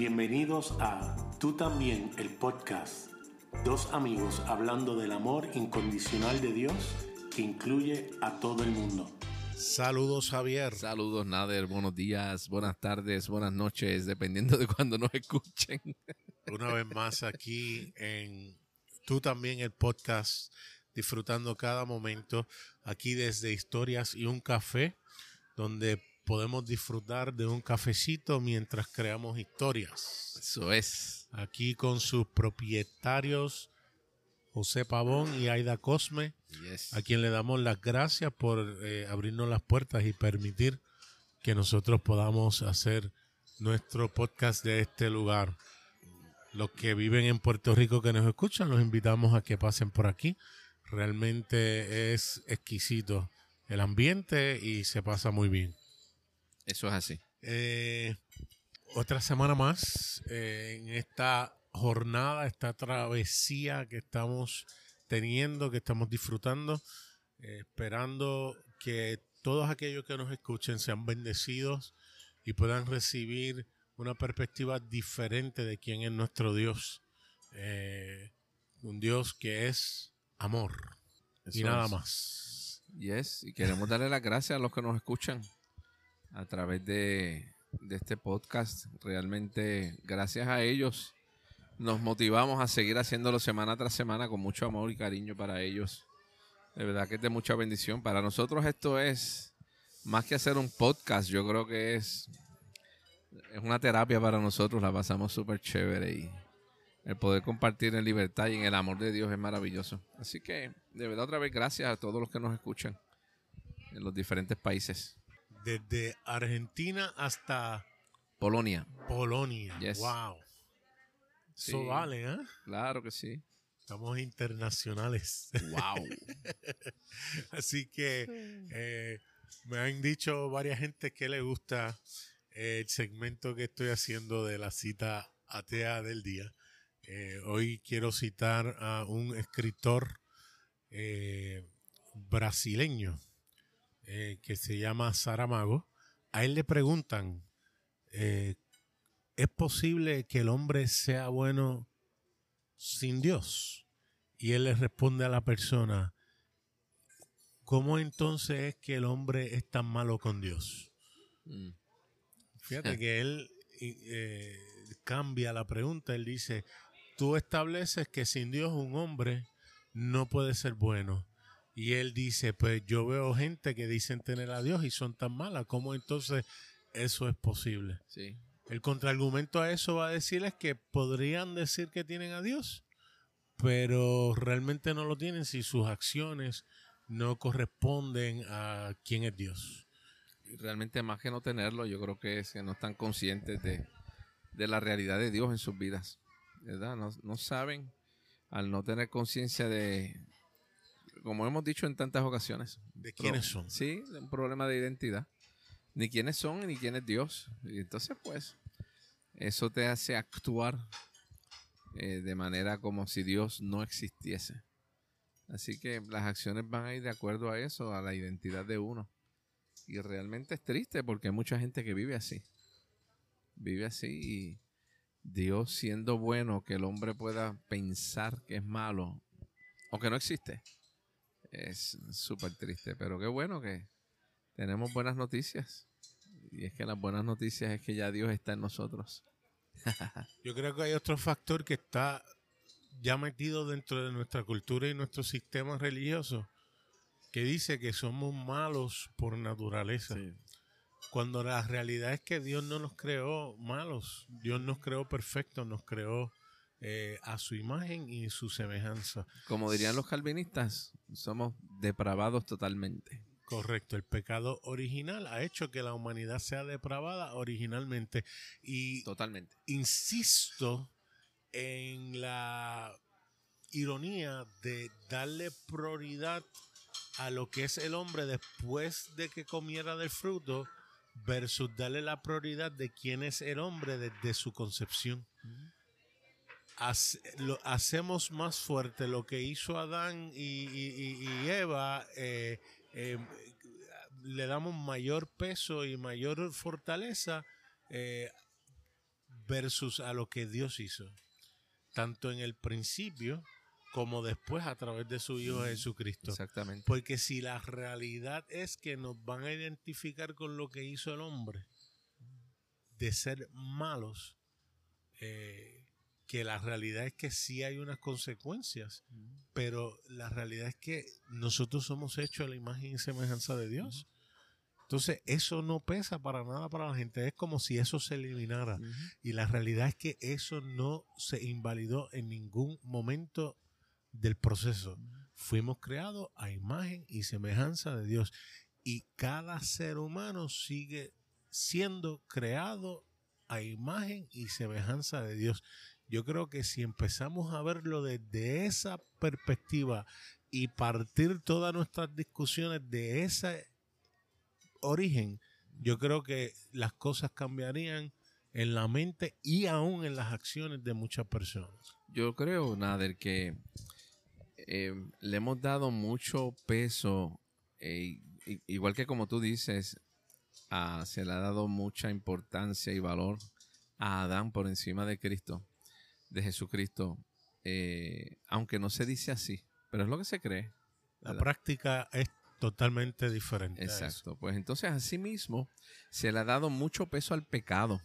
Bienvenidos a Tú también, el podcast. Dos amigos hablando del amor incondicional de Dios que incluye a todo el mundo. Saludos Javier. Saludos Nader, buenos días, buenas tardes, buenas noches, dependiendo de cuando nos escuchen. Una vez más aquí en Tú también el podcast, disfrutando cada momento aquí desde Historias y un café, donde podemos disfrutar de un cafecito mientras creamos historias. Eso es. Aquí con sus propietarios José Pavón y Aida Cosme, Yes. a quien le damos las gracias por eh, abrirnos las puertas y permitir que nosotros podamos hacer nuestro podcast de este lugar. Los que viven en Puerto Rico que nos escuchan, los invitamos a que pasen por aquí. Realmente es exquisito el ambiente y se pasa muy bien. Eso es así. Eh, otra semana más eh, en esta jornada, esta travesía que estamos teniendo, que estamos disfrutando, eh, esperando que todos aquellos que nos escuchen sean bendecidos y puedan recibir una perspectiva diferente de quién es nuestro Dios. Eh, un Dios que es amor y nada es. más. Yes. Y queremos darle las gracias a los que nos escuchan a través de, este podcast. Realmente, gracias a ellos, nos motivamos a seguir haciéndolo semana tras semana con mucho amor y cariño para ellos. De verdad que es de mucha bendición. Para nosotros esto es más que hacer un podcast, yo creo que es, es una terapia para nosotros. La pasamos súper chévere y el poder compartir en libertad y en el amor de Dios es maravilloso. Así que, de verdad, otra vez, gracias a todos los que nos escuchan en los diferentes países. Desde Argentina hasta Polonia, Polonia. Yes. Wow. Sí. Eso vale, ¿eh? claro que sí. Estamos internacionales. Wow. Así que eh, me han dicho varias gente que le gusta el segmento que estoy haciendo de la cita atea del día. Eh, hoy quiero citar a un escritor eh, brasileño eh, que se llama Saramago. A él le preguntan, eh, ¿es posible que el hombre sea bueno sin Dios? Y él le responde a la persona, ¿cómo entonces es que el hombre es tan malo con Dios? Mm. Fíjate que él eh, cambia la pregunta, él dice, tú estableces que sin Dios un hombre no puede ser bueno. Y él dice, pues yo veo gente que dicen tener a Dios y son tan malas, ¿cómo entonces eso es posible? Sí. El contraargumento a eso va a decirles que podrían decir que tienen a Dios, pero realmente no lo tienen si sus acciones no corresponden a quién es Dios. Y realmente más que no tenerlo, yo creo que es que no están conscientes de, de la realidad de Dios en sus vidas. ¿Verdad? No, no saben, al no tener conciencia de, como hemos dicho en tantas ocasiones. ¿De quiénes pro- son? Sí, un problema de identidad. Ni quiénes son, ni quién es Dios. Y entonces, pues, eso te hace actuar eh, de manera como si Dios no existiese. Así que las acciones van a ir de acuerdo a eso, a la identidad de uno. Y realmente es triste porque hay mucha gente que vive así. Vive así y Dios siendo bueno, que el hombre pueda pensar que es malo o que no existe, es súper triste. Pero qué bueno que tenemos buenas noticias. Y es que las buenas noticias es que ya Dios está en nosotros. Yo creo que hay otro factor que está ya metido dentro de nuestra cultura y nuestro sistema religioso, que dice que somos malos por naturaleza. Cuando la realidad es que Dios no nos creó malos, Dios nos creó perfectos, nos creó eh, a su imagen y su semejanza. Como dirían los calvinistas, somos depravados totalmente. Correcto, el pecado original ha hecho que la humanidad sea depravada originalmente. Y Totalmente. insisto en la ironía de darle prioridad a lo que es el hombre después de que comiera del fruto versus darle la prioridad de quién es el hombre desde su concepción. Hace- lo- hacemos más fuerte lo que hizo Adán y, y- y- y Eva, eh, eh, le damos mayor peso y mayor fortaleza eh, versus a lo que Dios hizo, tanto en el principio como después a través de su Hijo Jesucristo. Exactamente. Porque si la realidad es que nos van a identificar con lo que hizo el hombre, de ser malos, eh, que la realidad es que sí hay unas consecuencias, pero la realidad es que nosotros somos hechos a la imagen y semejanza de Dios. Entonces, eso no pesa para nada para la gente. Es como si eso se eliminara. Y la realidad es que eso no se invalidó en ningún momento del proceso. Fuimos creados a imagen y semejanza de Dios. Y cada ser humano sigue siendo creado a imagen y semejanza de Dios. Yo creo que si empezamos a verlo desde esa perspectiva y partir todas nuestras discusiones de ese origen, yo creo que las cosas cambiarían en la mente y aún en las acciones de muchas personas. Yo creo, Nader, que eh, le hemos dado mucho peso, eh, igual que como tú dices, a- se le ha dado mucha importancia y valor a Adán por encima de Cristo, de Jesucristo, eh, aunque no se dice así, pero es lo que se cree. La práctica es totalmente diferente. Exacto. Pues entonces, asimismo, se le ha dado mucho peso al pecado.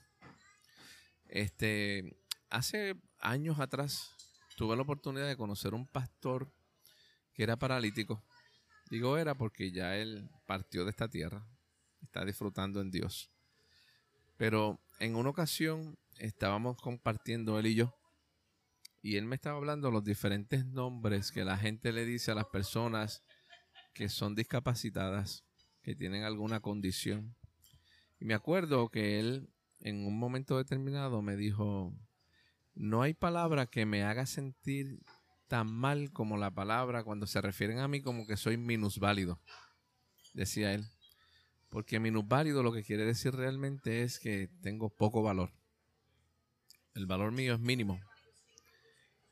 Este, hace años atrás tuve la oportunidad de conocer un pastor que era paralítico. Digo era porque ya él partió de esta tierra, está disfrutando en Dios. Pero en una ocasión estábamos compartiendo él y yo, y él me estaba hablando de los diferentes nombres que la gente le dice a las personas que son discapacitadas, que tienen alguna condición. Y me acuerdo que él en un momento determinado me dijo, no hay palabra que me haga sentir tan mal como la palabra cuando se refieren a mí como que soy minusválido, decía él. Porque minusválido lo que quiere decir realmente es que tengo poco valor. El valor mío es mínimo.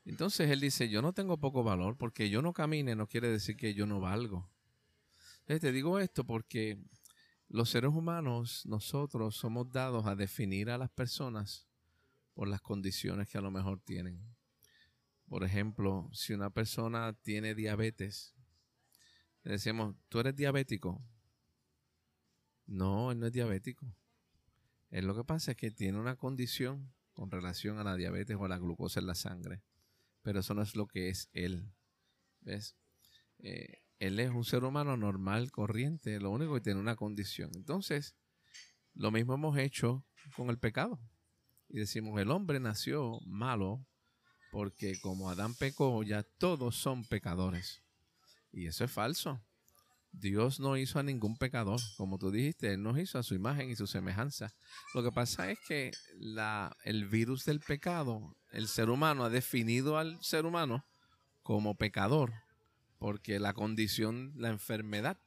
Entonces él dice, yo no tengo poco valor porque yo no camine no quiere decir que yo no valgo. Te digo esto porque los seres humanos, nosotros somos dados a definir a las personas por las condiciones que a lo mejor tienen. Por ejemplo, si una persona tiene diabetes, le decimos, ¿tú eres diabético? No, él no es diabético. Él lo que pasa es que tiene una condición con relación a la diabetes o a la glucosa en la sangre. Pero eso no es lo que es él. ¿Ves? Eh, él es un ser humano normal, corriente, lo único que tiene una condición. Entonces, lo mismo hemos hecho con el pecado. Y decimos, el hombre nació malo porque como Adán pecó, ya todos son pecadores. Y eso es falso. Dios no hizo a ningún pecador, como tú dijiste, Él nos hizo a su imagen y su semejanza. Lo que pasa es que el virus del pecado, el ser humano ha definido al ser humano como pecador, porque la condición, la enfermedad,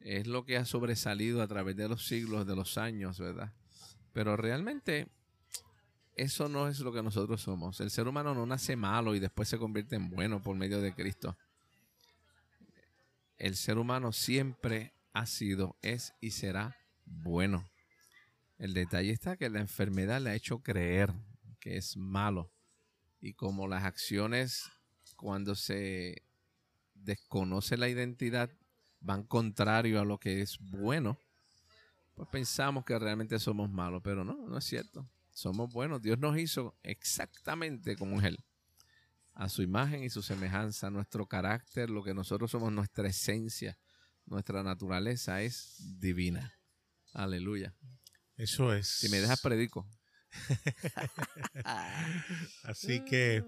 es lo que ha sobresalido a través de los siglos, de los años, ¿verdad? Pero realmente eso no es lo que nosotros somos. El ser humano no nace malo y después se convierte en bueno por medio de Cristo. El ser humano siempre ha sido, es y será bueno. El detalle está que la enfermedad le ha hecho creer que es malo. Y como las acciones, cuando se desconoce la identidad, van contrario a lo que es bueno, pues pensamos que realmente somos malos. Pero no, no es cierto. Somos buenos. Dios nos hizo exactamente como Él. A su imagen y su semejanza, nuestro carácter, lo que nosotros somos, nuestra esencia, nuestra naturaleza es divina. Aleluya. Eso es. Si me dejas predico. Así que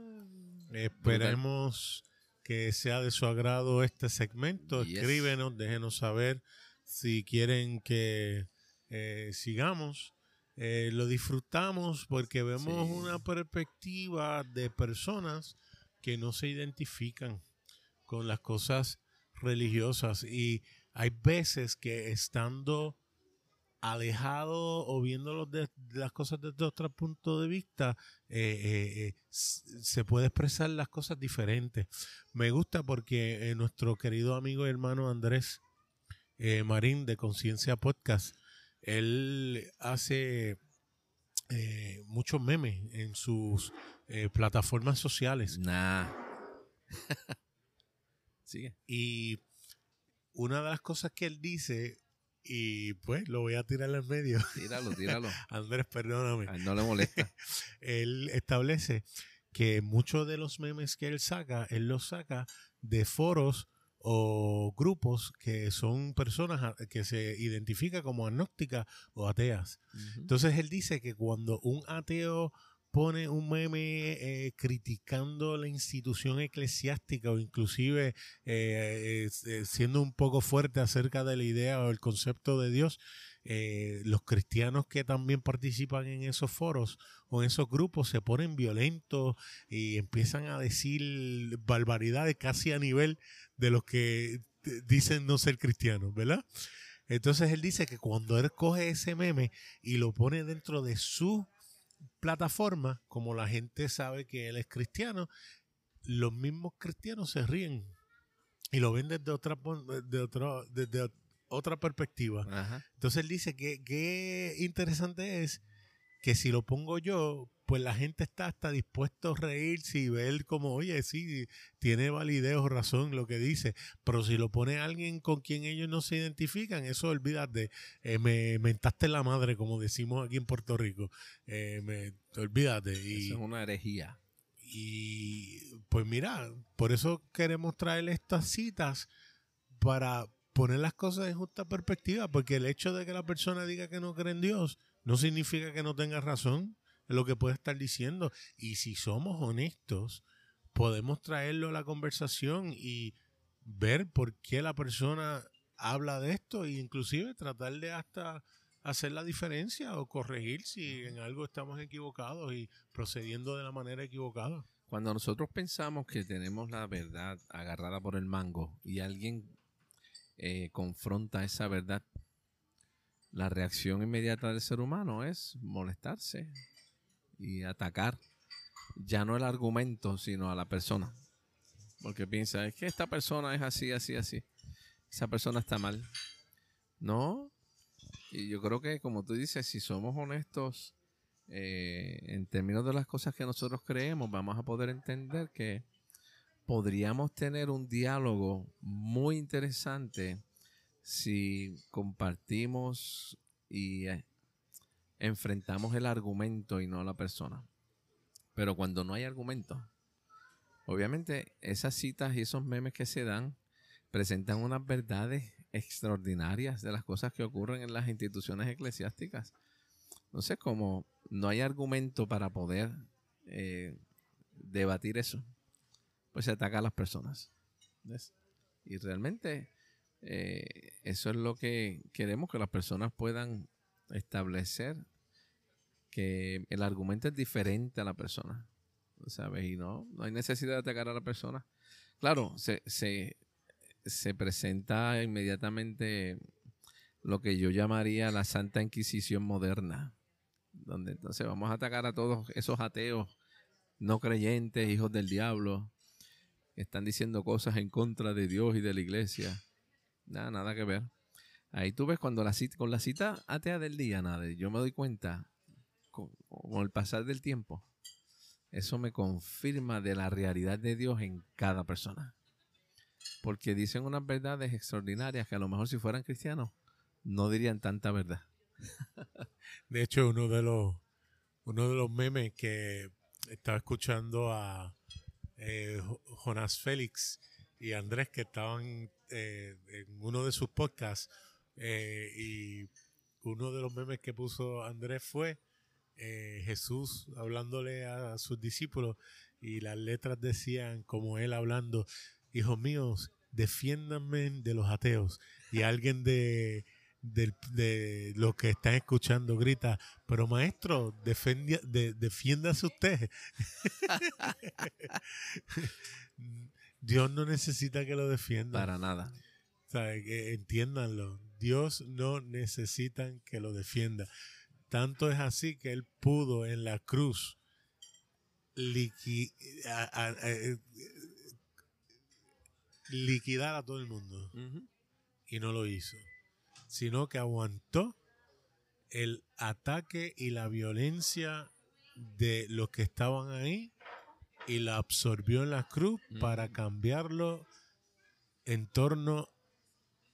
esperemos que sea de su agrado este segmento. Yes. Escríbenos, déjenos saber si quieren que eh, sigamos. Eh, lo disfrutamos porque vemos Sí. una perspectiva de personas que no se identifican con las cosas religiosas y hay veces que estando alejado o viéndolo de, las cosas desde otro punto de vista, eh, eh, eh, se puede expresar las cosas diferentes. Me gusta porque nuestro querido amigo y hermano Andrés Marín de Conciencia Podcast, él hace eh, muchos memes en sus eh, plataformas sociales. Nah. Sigue. Y una de las cosas que él dice, y pues lo voy a tirar en medio, Tíralo, tíralo. Andrés, perdóname, no le molesta. él establece que muchos de los memes que él saca, él los saca de foros o grupos que son personas que se identifican como agnósticas o ateas. Entonces él dice que cuando un ateo pone un meme eh, criticando la institución eclesiástica o inclusive eh, eh, siendo un poco fuerte acerca de la idea o el concepto de Dios, eh, los cristianos que también participan en esos foros o en esos grupos se ponen violentos y empiezan a decir barbaridades casi a nivel de los que dicen no ser cristianos, ¿verdad? Entonces él dice que cuando él coge ese meme y lo pone dentro de su plataforma, como la gente sabe que él es cristiano, los mismos cristianos se ríen y lo ven desde otra, pon- de otro- desde otra perspectiva. Ajá. Entonces él dice que qué interesante es que si lo pongo yo, pues la gente está hasta dispuesto a reírse y ver como, oye, sí, tiene validez o razón lo que dice, pero si lo pone alguien con quien ellos no se identifican, eso olvídate, eh, me mentaste la madre, como decimos aquí en Puerto Rico, eh, me, olvídate. Y, Eso es una herejía. y pues mira, por eso queremos traer estas citas para poner las cosas en justa perspectiva, porque el hecho de que la persona diga que no cree en Dios no significa que no tenga razón en lo que puede estar diciendo. Y si somos honestos, podemos traerlo a la conversación y ver por qué la persona habla de esto e inclusive tratar de hasta hacer la diferencia o corregir si en algo estamos equivocados y procediendo de la manera equivocada. Cuando nosotros pensamos que tenemos la verdad agarrada por el mango y alguien eh, confronta esa verdad, la reacción inmediata del ser humano es molestarse y atacar ya no el argumento, sino a la persona. Porque piensa, es que esta persona es así, así, así. Esa persona está mal. No. Y yo creo que, como tú dices, si somos honestos eh, en términos de las cosas que nosotros creemos, vamos a poder entender que podríamos tener un diálogo muy interesante si compartimos y eh, enfrentamos el argumento y no la persona. Pero cuando no hay argumento, obviamente esas citas y esos memes que se dan presentan unas verdades extraordinarias de las cosas que ocurren en las instituciones eclesiásticas. Entonces, como no hay argumento para poder eh, debatir eso, pues se ataca a las personas. Y realmente eh, eso es lo que queremos, que las personas puedan establecer que el argumento es diferente a la persona. ¿Sabes? Y no, no hay necesidad de atacar a la persona. Claro, se, se, se presenta inmediatamente lo que yo llamaría la Santa Inquisición moderna, donde entonces vamos a atacar a todos esos ateos no creyentes, hijos del diablo, están diciendo cosas en contra de Dios y de la iglesia. Nada, nada que ver. Ahí tú ves cuando la cita, con la cita atea del día, nada, yo me doy cuenta con, el pasar del tiempo, eso me confirma de la realidad de Dios en cada persona. Porque dicen unas verdades extraordinarias que a lo mejor si fueran cristianos no dirían tanta verdad. De hecho, uno de los uno de los memes que estaba escuchando a eh, Jo- Jonás Félix y Andrés que estaban eh, en uno de sus podcasts eh, y uno de los memes que puso Andrés fue eh, Jesús hablándole a sus discípulos y las letras decían como él hablando, hijos míos, defiéndanme de los ateos y alguien de del- de los que están escuchando grita, pero maestro, defendia- de- defiéndase usted. Dios no necesita que lo defienda. Para nada. ¿Sabe? Que entiéndanlo. Dios no necesita que lo defienda. Tanto es así que Él pudo en la cruz liqui- a- a- a- eh, liquidar a todo el mundo y no lo hizo, sino que aguantó el ataque y la violencia de los que estaban ahí y la absorbió en la cruz para cambiarlo en torno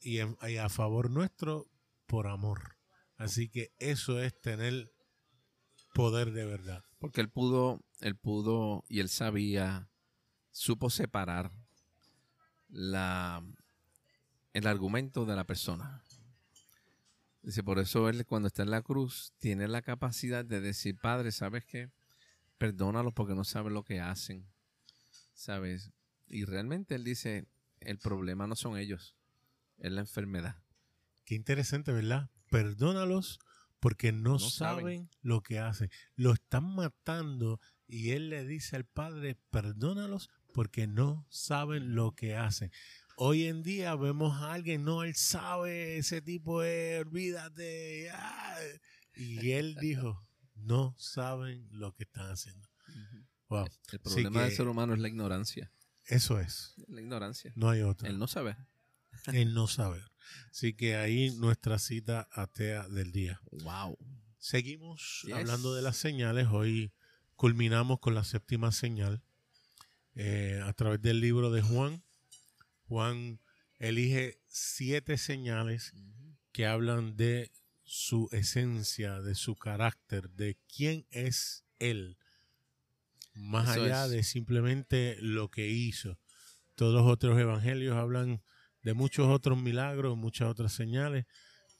y, y, a favor nuestro por amor. Así que eso es tener poder de verdad. Porque él pudo, él pudo y él sabía, supo separar la, el argumento de la persona. Dice, por eso él cuando está en la cruz tiene la capacidad de decir, Padre, ¿sabes qué? Perdónalos porque no saben lo que hacen. ¿Sabes? Y realmente él dice, el problema no son ellos, es la enfermedad. Qué interesante, ¿verdad? Perdónalos porque no, saben, lo que hacen. Lo están matando y él le dice al Padre, perdónalos porque no saben lo que hacen. Hoy en día vemos a alguien, no, él sabe, ese tipo de, olvídate. Y él dijo, no saben lo que están haciendo. wow. El problema del ser humano es la ignorancia. Eso es. La ignorancia. No hay otra. El no saber. El no saber. Así que ahí nuestra cita atea del día. Wow. Seguimos hablando de las señales. Hoy culminamos con la séptima señal. Eh, a través del libro de Juan. Juan elige siete señales que hablan de su esencia, de su carácter, de quién es Él, más allá de simplemente lo que hizo. Todos los otros evangelios hablan de muchos otros milagros, muchas otras señales,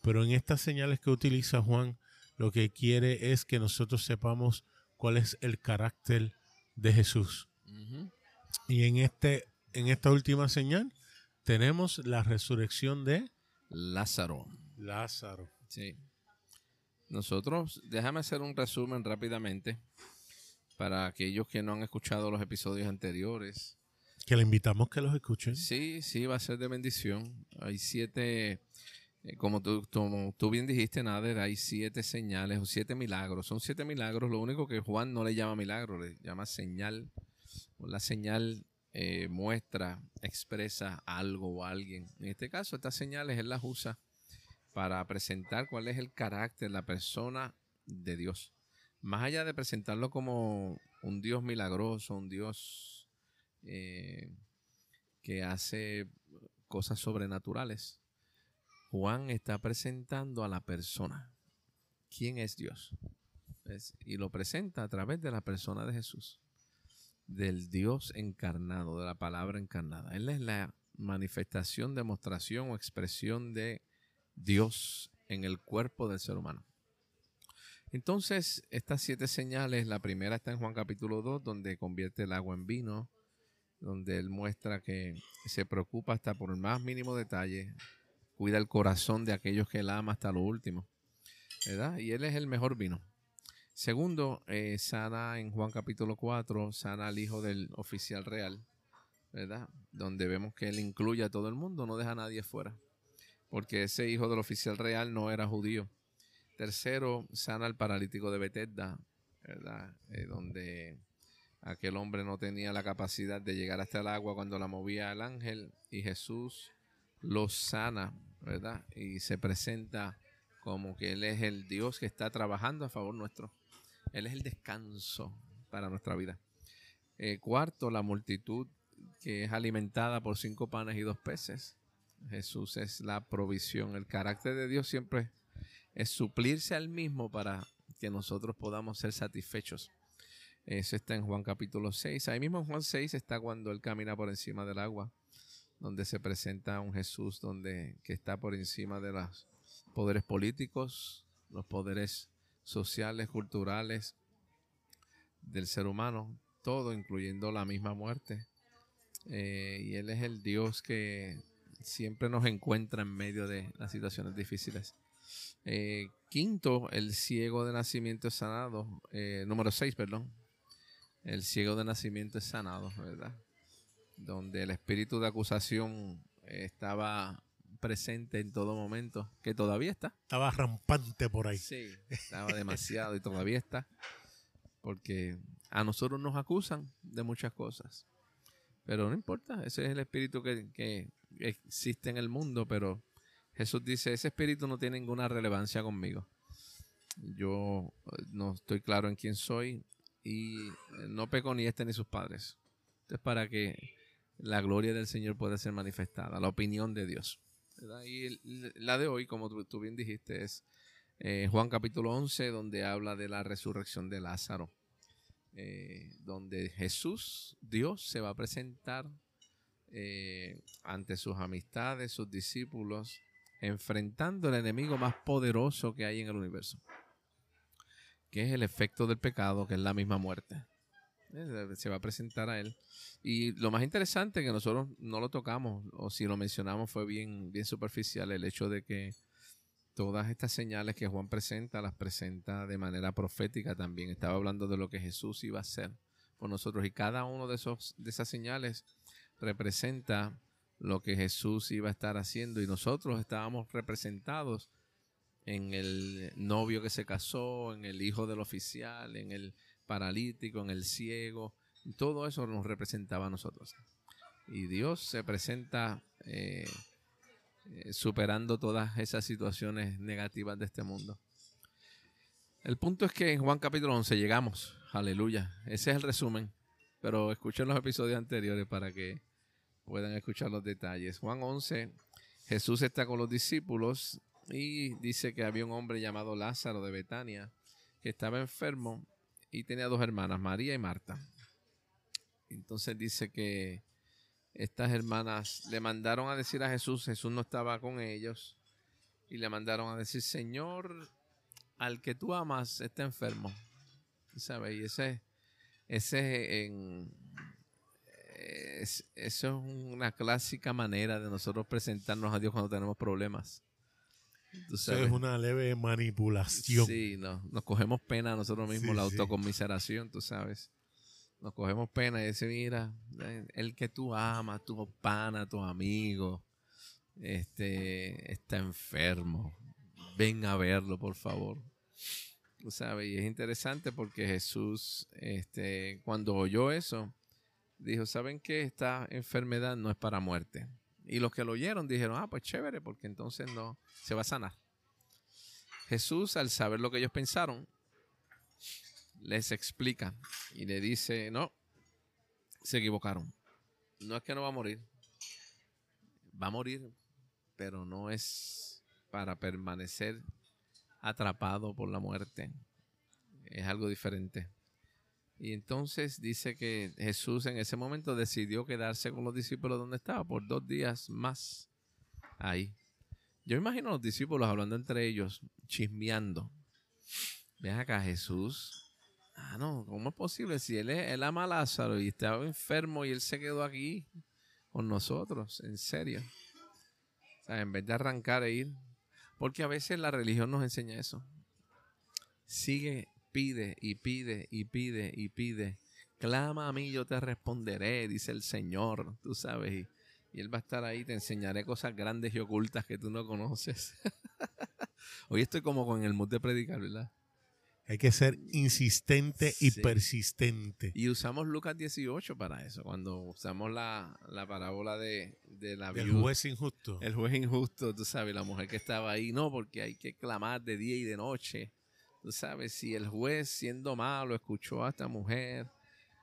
pero en estas señales que utiliza Juan, lo que quiere es que nosotros sepamos cuál es el carácter de Jesús. Y en este en esta última señal tenemos la resurrección de Lázaro. Lázaro. Sí. Nosotros, déjame hacer un resumen rápidamente para aquellos que no han escuchado los episodios anteriores. Que le invitamos que los escuchen. Sí, sí, va a ser de bendición. Hay siete, eh, como, tú, tú bien dijiste, Nader, hay siete señales o siete milagros. Son siete milagros. Lo único que Juan no le llama milagro, le llama señal. La señal eh, muestra, expresa algo o alguien. En este caso, estas señales él las usa para presentar cuál es el carácter, la persona de Dios. Más allá de presentarlo como un Dios milagroso, un Dios eh, que hace cosas sobrenaturales. Juan está presentando a la persona. ¿Quién es Dios? Y lo presenta a través de la persona de Jesús, del Dios encarnado, de la palabra encarnada. Él es la manifestación, demostración o expresión de Dios en el cuerpo del ser humano. Entonces, estas siete señales, la primera está en Juan capítulo 2, donde convierte el agua en vino, donde él muestra que se preocupa hasta por el más mínimo detalle, cuida el corazón de aquellos que él ama hasta lo último, ¿verdad? Y él es el mejor vino. Segundo, eh, sana en Juan capítulo 4, sana al hijo del oficial real, ¿verdad? Donde vemos que él incluye a todo el mundo, no deja a nadie fuera, porque ese hijo del oficial real no era judío. Tercero, sana al paralítico de Betesda, ¿verdad? Eh, donde Aquel hombre no tenía la capacidad de llegar hasta el agua cuando la movía el ángel y Jesús lo sana, ¿verdad? Y se presenta como que Él es el Dios que está trabajando a favor nuestro. Él es el descanso para nuestra vida. Eh, cuarto, la multitud que es alimentada por cinco panes y dos peces. Jesús es la provisión. El carácter de Dios siempre es suplirse al mismo para que nosotros podamos ser satisfechos. Eso está en Juan capítulo 6. Ahí mismo en Juan 6 está cuando él camina por encima del agua, donde se presenta un Jesús donde, que está por encima de los poderes políticos, los poderes sociales, culturales del ser humano, todo incluyendo la misma muerte. Eh, y Él es el Dios que siempre nos encuentra en medio de las situaciones difíciles. Eh, quinto, el ciego de nacimiento es sanado. Eh, número 6, perdón el ciego de nacimiento es sanado, ¿verdad? Donde el espíritu de acusación estaba presente en todo momento, que todavía está. Estaba rampante por ahí. Sí, estaba demasiado y todavía está. Porque a nosotros nos acusan de muchas cosas. Pero no importa, ese es el espíritu que, que existe en el mundo, pero Jesús dice, ese espíritu no tiene ninguna relevancia conmigo. yo eh, no estoy claro en quién soy y eh, no peco ni este ni sus padres. es para que la gloria del Señor pueda ser manifestada, la opinión de Dios. Y la de hoy, como tú, bien dijiste, es eh, Juan capítulo 11, donde habla de la resurrección de Lázaro, donde Jesús, Dios, se va a presentar ante sus amistades, sus discípulos, enfrentando el enemigo más poderoso que hay en el universo que es el efecto del pecado, que es la misma muerte. Eh, se va a presentar a él. Y lo más interesante que nosotros no lo tocamos, o si lo mencionamos fue bien, bien superficial, el hecho de que todas estas señales que Juan presenta, las presenta de manera profética también. Estaba hablando de lo que Jesús iba a hacer por nosotros. Y cada uno de, de esas señales representa lo que Jesús iba a estar haciendo. Y nosotros estábamos representados en el novio que se casó, en el hijo del oficial, en el paralítico, en el ciego. Todo eso nos representaba a nosotros. Y Dios se presenta eh, eh, superando todas esas situaciones negativas de este mundo. El punto es que en Juan capítulo 11 llegamos. Aleluya. Ese es el resumen. Pero escuchen los episodios anteriores para que puedan escuchar los detalles. Juan 11, Jesús está con los discípulos y dice que había un hombre llamado Lázaro de Betania que estaba enfermo y tenía dos hermanas, María y Marta. Entonces dice que estas hermanas le mandaron a decir a Jesús, Jesús no estaba con ellos, y le mandaron a decir, Señor, al que tú amas está enfermo. ¿Sabes? Y ese, ese es, eso es una clásica manera de nosotros presentarnos a Dios cuando tenemos problemas. Eso es una leve manipulación. Sí, no, nos cogemos pena nosotros mismos, la autocomiseración, tú sabes. Nos cogemos pena y dice, mira, el que tú amas, tu pana, tu amigo, este, está enfermo. Ven a verlo, por favor. Tú sabes, y es interesante porque Jesús, este, cuando oyó eso, dijo, ¿saben qué? Esta enfermedad no es para muerte y los que lo oyeron dijeron, ah, pues chévere, porque entonces no se va a sanar. Jesús, al saber lo que ellos pensaron, les explica y le dice, no, se equivocaron. No es que no va a morir. Va a morir, pero no es para permanecer atrapado por la muerte. Es algo diferente. Y entonces dice que Jesús en ese momento decidió quedarse con los discípulos donde estaba por dos días más ahí. Yo imagino a los discípulos hablando entre ellos, chismeando. Ven acá, Jesús. Ah, no, ¿cómo es posible? Si él, él ama a Lázaro y estaba enfermo y él se quedó aquí con nosotros, en serio. O sea, en vez de arrancar e ir. Porque a veces la religión nos enseña eso. Sigue pide y pide y pide y pide. Clama a mí, yo te responderé, dice el Señor, tú sabes. Y, Él va a estar ahí, te enseñaré cosas grandes y ocultas que tú no conoces. Hoy estoy como con el mood de predicar, ¿verdad? Hay que ser insistente y persistente. Y usamos Lucas 18 para eso, cuando usamos la, parábola de, de la El juez injusto. El juez injusto, tú sabes, la mujer que estaba ahí, no, porque hay que clamar de día y de noche. Tú sabes, si el juez siendo malo escuchó a esta mujer,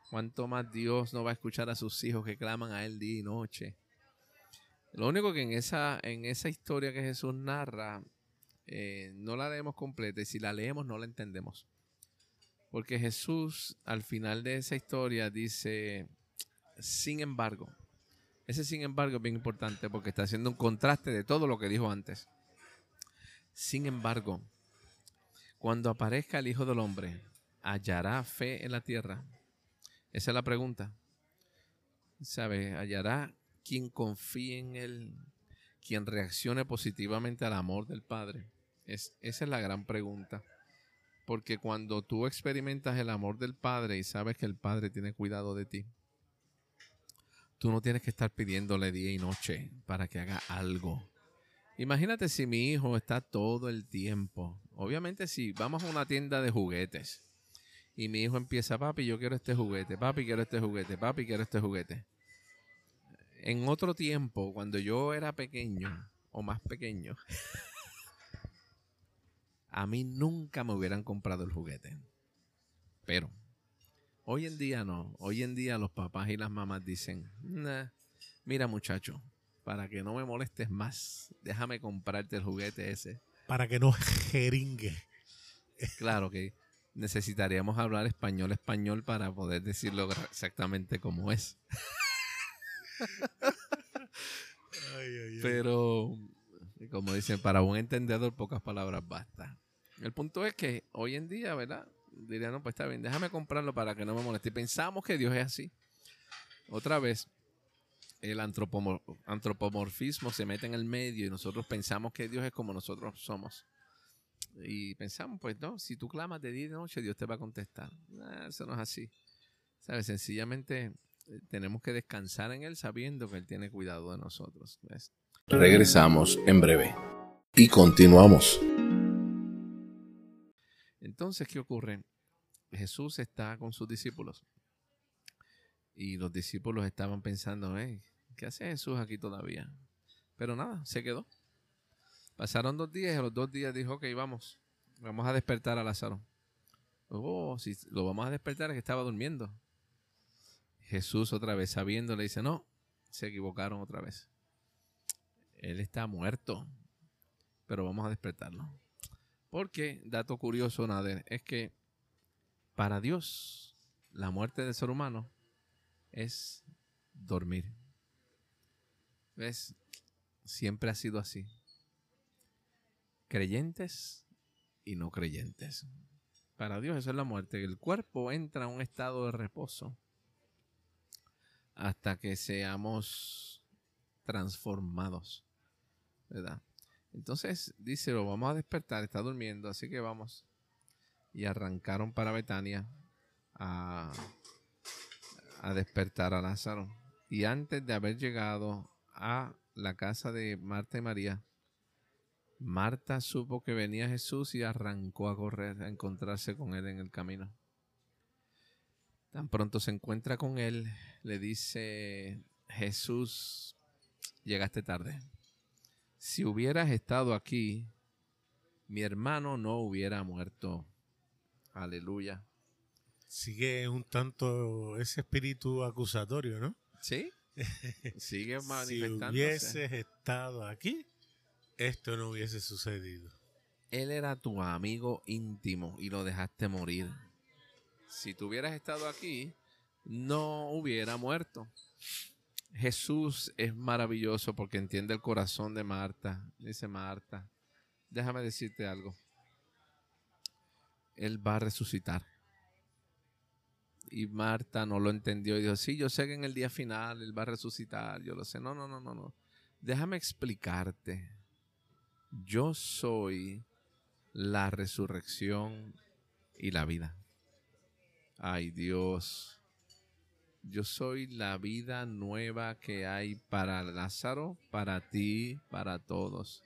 cuánto más Dios no va a escuchar a sus hijos que claman a él día y noche. Lo único que en esa, en esa historia que Jesús narra, eh, no la leemos completa y si la leemos no la entendemos. Porque Jesús al final de esa historia dice, sin embargo, ese sin embargo es bien importante porque está haciendo un contraste de todo lo que dijo antes. Sin embargo, cuando aparezca el Hijo del Hombre, ¿hallará fe en la tierra? Esa es la pregunta. ¿Sabe? ¿Hallará quien confíe en Él? ¿Quien reaccione positivamente al amor del Padre? Es, esa es la gran pregunta. Porque cuando tú experimentas el amor del Padre y sabes que el Padre tiene cuidado de ti, tú no tienes que estar pidiéndole día y noche para que haga algo. Imagínate si mi hijo está todo el tiempo. Obviamente si vamos a una tienda de juguetes y mi hijo empieza, papi, yo quiero este juguete, papi, quiero este juguete, papi, quiero este juguete. En otro tiempo, cuando yo era pequeño o más pequeño, a mí nunca me hubieran comprado el juguete. Pero hoy en día no. Hoy en día los papás y las mamás dicen, mira muchacho, para que no me molestes más, déjame comprarte el juguete ese. Para que no jeringue. Claro que necesitaríamos hablar español español para poder decirlo exactamente como es. Pero, como dicen, para un entendedor pocas palabras basta. El punto es que hoy en día, ¿verdad? Diría, no, pues está bien, déjame comprarlo para que no me moleste. Y pensamos que Dios es así. Otra vez, el antropomorfismo se mete en el medio y nosotros pensamos que Dios es como nosotros somos. Y pensamos, pues no, si tú clamas de día y de noche, Dios te va a contestar. eso no es así. ¿Sabes? Sencillamente eh, tenemos que descansar en Él sabiendo que Él tiene cuidado de nosotros. Regresamos en breve. Y continuamos. Entonces, ¿qué ocurre? Jesús está con sus discípulos. Y los discípulos estaban pensando, ¿qué hace Jesús aquí todavía? Pero nada, se quedó. Pasaron dos días y a los dos días dijo, ok, vamos, vamos a despertar a Lázaro. Oh, si lo vamos a despertar es que estaba durmiendo. Jesús otra vez sabiendo le dice, no, se equivocaron otra vez. Él está muerto, pero vamos a despertarlo. Porque, dato curioso, Nader, es que para Dios la muerte del ser humano es dormir. ¿Ves? Siempre ha sido así creyentes y no creyentes. Para Dios eso es la muerte. El cuerpo entra en un estado de reposo hasta que seamos transformados. ¿Verdad? Entonces dice, lo vamos a despertar, está durmiendo, así que vamos. Y arrancaron para Betania a, a despertar a Lázaro. Y antes de haber llegado a la casa de Marta y María, Marta supo que venía Jesús y arrancó a correr a encontrarse con él en el camino. Tan pronto se encuentra con él, le dice, Jesús, llegaste tarde. Si hubieras estado aquí, mi hermano no hubiera muerto. Aleluya. Sigue un tanto ese espíritu acusatorio, ¿no? Sí. Sigue manifestándose. si hubieses estado aquí, esto no hubiese sucedido. Él era tu amigo íntimo y lo dejaste morir. Si tú hubieras estado aquí, no hubiera muerto. Jesús es maravilloso porque entiende el corazón de Marta. Dice Marta, déjame decirte algo. Él va a resucitar. Y Marta no lo entendió y dijo, sí, yo sé que en el día final Él va a resucitar, yo lo sé. No, no, no, no, no. Déjame explicarte yo soy la resurrección y la vida. Ay Dios, yo soy la vida nueva que hay para Lázaro, para ti, para todos.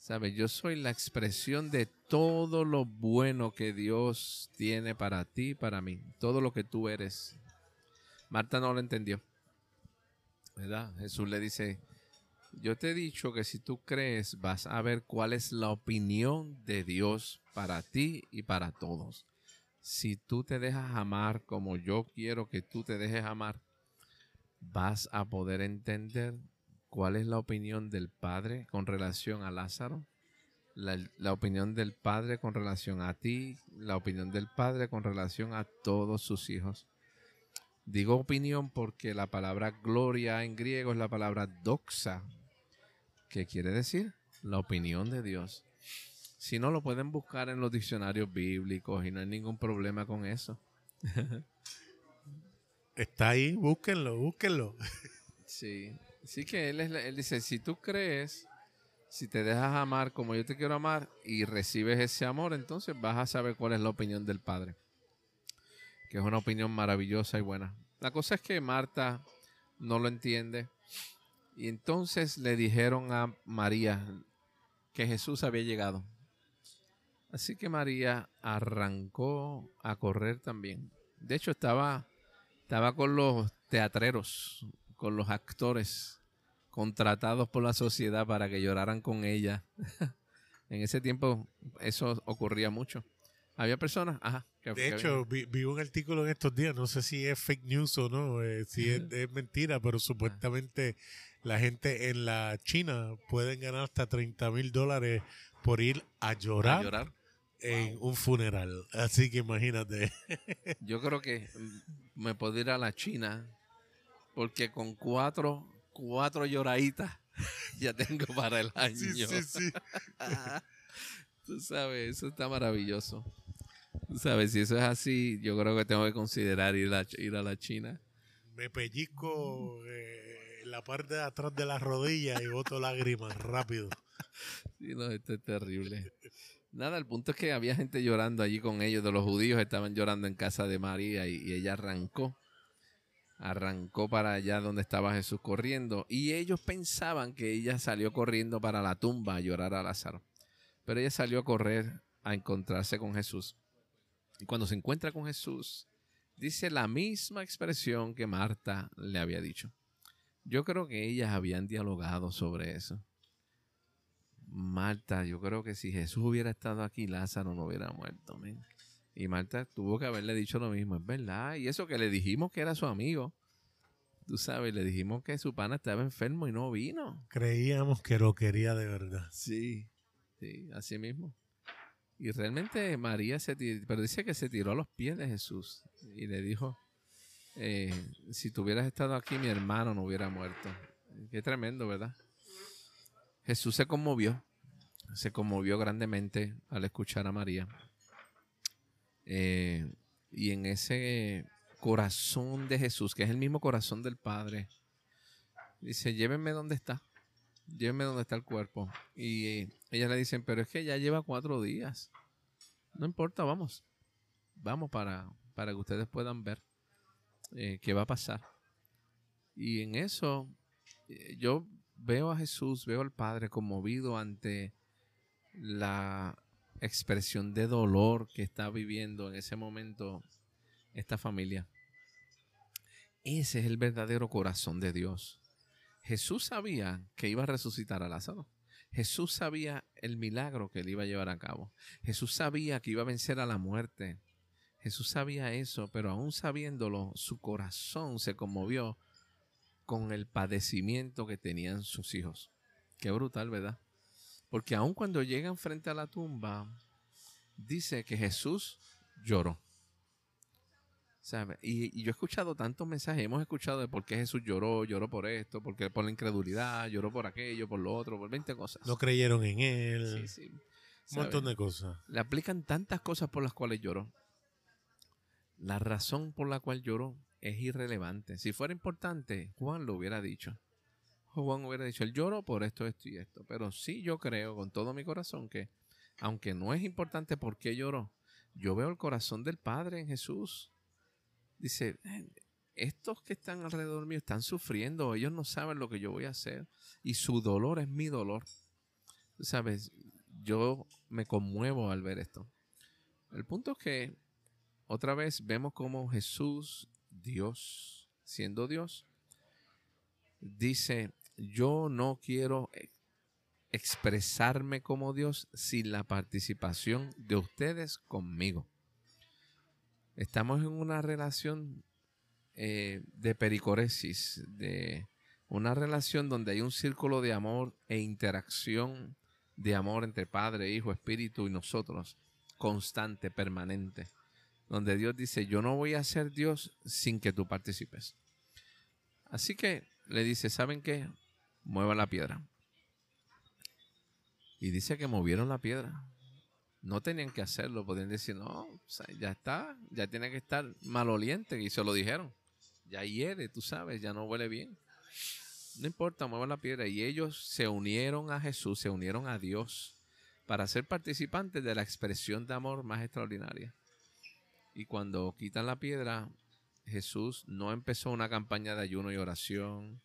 ¿Sabes? Yo soy la expresión de todo lo bueno que Dios tiene para ti, para mí, todo lo que tú eres. Marta no lo entendió. ¿Verdad? Jesús le dice, yo te he dicho que si tú crees vas a ver cuál es la opinión de Dios para ti y para todos. Si tú te dejas amar como yo quiero que tú te dejes amar, vas a poder entender cuál es la opinión del Padre con relación a Lázaro, la, la, opinión del Padre con relación a ti, la opinión del Padre con relación a todos sus hijos. Digo opinión porque la palabra gloria en griego es la palabra doxa, ¿Qué quiere decir? La opinión de Dios. Si no, lo pueden buscar en los diccionarios bíblicos y no hay ningún problema con eso. Está ahí, búsquenlo, búsquenlo. Sí, sí que él, él dice, si tú crees, si te dejas amar como yo te quiero amar y recibes ese amor, entonces vas a saber cuál es la opinión del Padre. Que es una opinión maravillosa y buena. La cosa es que Marta no lo entiende y entonces le dijeron a María que Jesús había llegado. Así que María arrancó a correr también. De hecho, estaba, estaba con los teatreros, con los actores contratados por la sociedad para que lloraran con ella. En ese tiempo eso ocurría mucho. Había personas, ajá. que- De que- hecho, vi, vi un artículo en estos días, no sé si es fake news o no, eh, si es, es mentira, pero supuestamente la gente en la China pueden ganar hasta 30 mil dólares por ir a llorar, a llorar. en un funeral. Así que imagínate. Yo creo que me puedo ir a la China porque con cuatro, cuatro lloraditas ya tengo para el año. Sí, sí, sí. Tú sabes, eso está maravilloso. Tú sabes, si eso es así, yo creo que tengo que considerar ir a, ir a la China. Me pellizco eh, la parte de atrás de la rodilla y boto lágrimas rápido. Sí, no, esto es terrible. Nada, el punto es que había gente llorando allí con ellos, de los judíos estaban llorando en casa de María y, y ella arrancó. Arrancó para allá donde estaba Jesús corriendo. Y ellos pensaban que ella salió corriendo para la tumba a llorar a Lázaro. Pero ella salió a correr a encontrarse con Jesús. Y cuando se encuentra con Jesús, dice la misma expresión que Marta le había dicho. Yo creo que ellas habían dialogado sobre eso. Marta, yo creo que si Jesús hubiera estado aquí, Lázaro no hubiera muerto. men. Y Marta tuvo que haberle dicho lo mismo, es verdad. Y eso que le dijimos que era su amigo. Tú sabes, le dijimos que su pana estaba enfermo y no vino. Creíamos que lo quería de verdad. Sí, sí, así mismo. Y realmente María se tiró, pero dice que se tiró a los pies de Jesús y le dijo, eh, si tú hubieras estado aquí, mi hermano no hubiera muerto. Qué tremendo, ¿verdad? Jesús se conmovió, se conmovió grandemente al escuchar a María. Eh, y en ese corazón de Jesús, que es el mismo corazón del Padre, dice, llévenme donde está llévenme donde está el cuerpo. Y eh, ellas le dicen, pero es que ya lleva cuatro días. No importa, vamos. Vamos para, para que ustedes puedan ver eh, qué va a pasar. Y en eso yo veo a Jesús, veo al Padre conmovido ante la expresión de dolor que está viviendo en ese momento esta familia. Ese es el verdadero corazón de Dios. Jesús sabía que iba a resucitar a Lázaro. Jesús sabía el milagro que él iba a llevar a cabo. Jesús sabía que iba a vencer a la muerte. Jesús sabía eso, pero aún sabiéndolo, su corazón se conmovió con el padecimiento que tenían sus hijos. Qué brutal, ¿verdad? Porque aun cuando llegan frente a la tumba, dice que Jesús lloró. ¿Sabe? Y, y yo he escuchado tantos mensajes, hemos escuchado de por qué Jesús lloró, lloró por esto, porque por la incredulidad, lloró por aquello, por lo otro, por 20 cosas. No creyeron en él. Sí, sí. Un montón de cosas. Le aplican tantas cosas por las cuales lloró. La razón por la cual lloró es irrelevante. Si fuera importante, Juan lo hubiera dicho. Juan hubiera dicho, él lloró por esto, esto y esto. Pero sí yo creo con todo mi corazón que, aunque no es importante por qué lloró, yo veo el corazón del Padre en Jesús. Dice, "Eh, estos que están alrededor mío están sufriendo, ellos no saben lo que yo voy a hacer. Y su dolor es mi dolor. ¿Sabes? Yo me conmuevo al ver esto. El punto es que otra vez vemos como Jesús, Dios, siendo Dios, dice, yo no quiero e- expresarme como Dios sin la participación de ustedes conmigo. Estamos en una relación eh, de pericoresis, de una relación donde hay un círculo de amor e interacción de amor entre Padre, Hijo, Espíritu y nosotros, constante, permanente, donde Dios dice, yo no voy a ser Dios sin que tú participes. Así que le dice, ¿saben qué? Mueva la piedra. Y dice que movieron la piedra. No tenían que hacerlo, podían decir, no, ya está, ya tiene que estar maloliente, y se lo dijeron. Ya hiere, tú sabes, ya no huele bien. No importa, mueva la piedra. Y ellos se unieron a Jesús, se unieron a Dios para ser participantes de la expresión de amor más extraordinaria. Y cuando quitan la piedra, Jesús no empezó una campaña de ayuno y oración,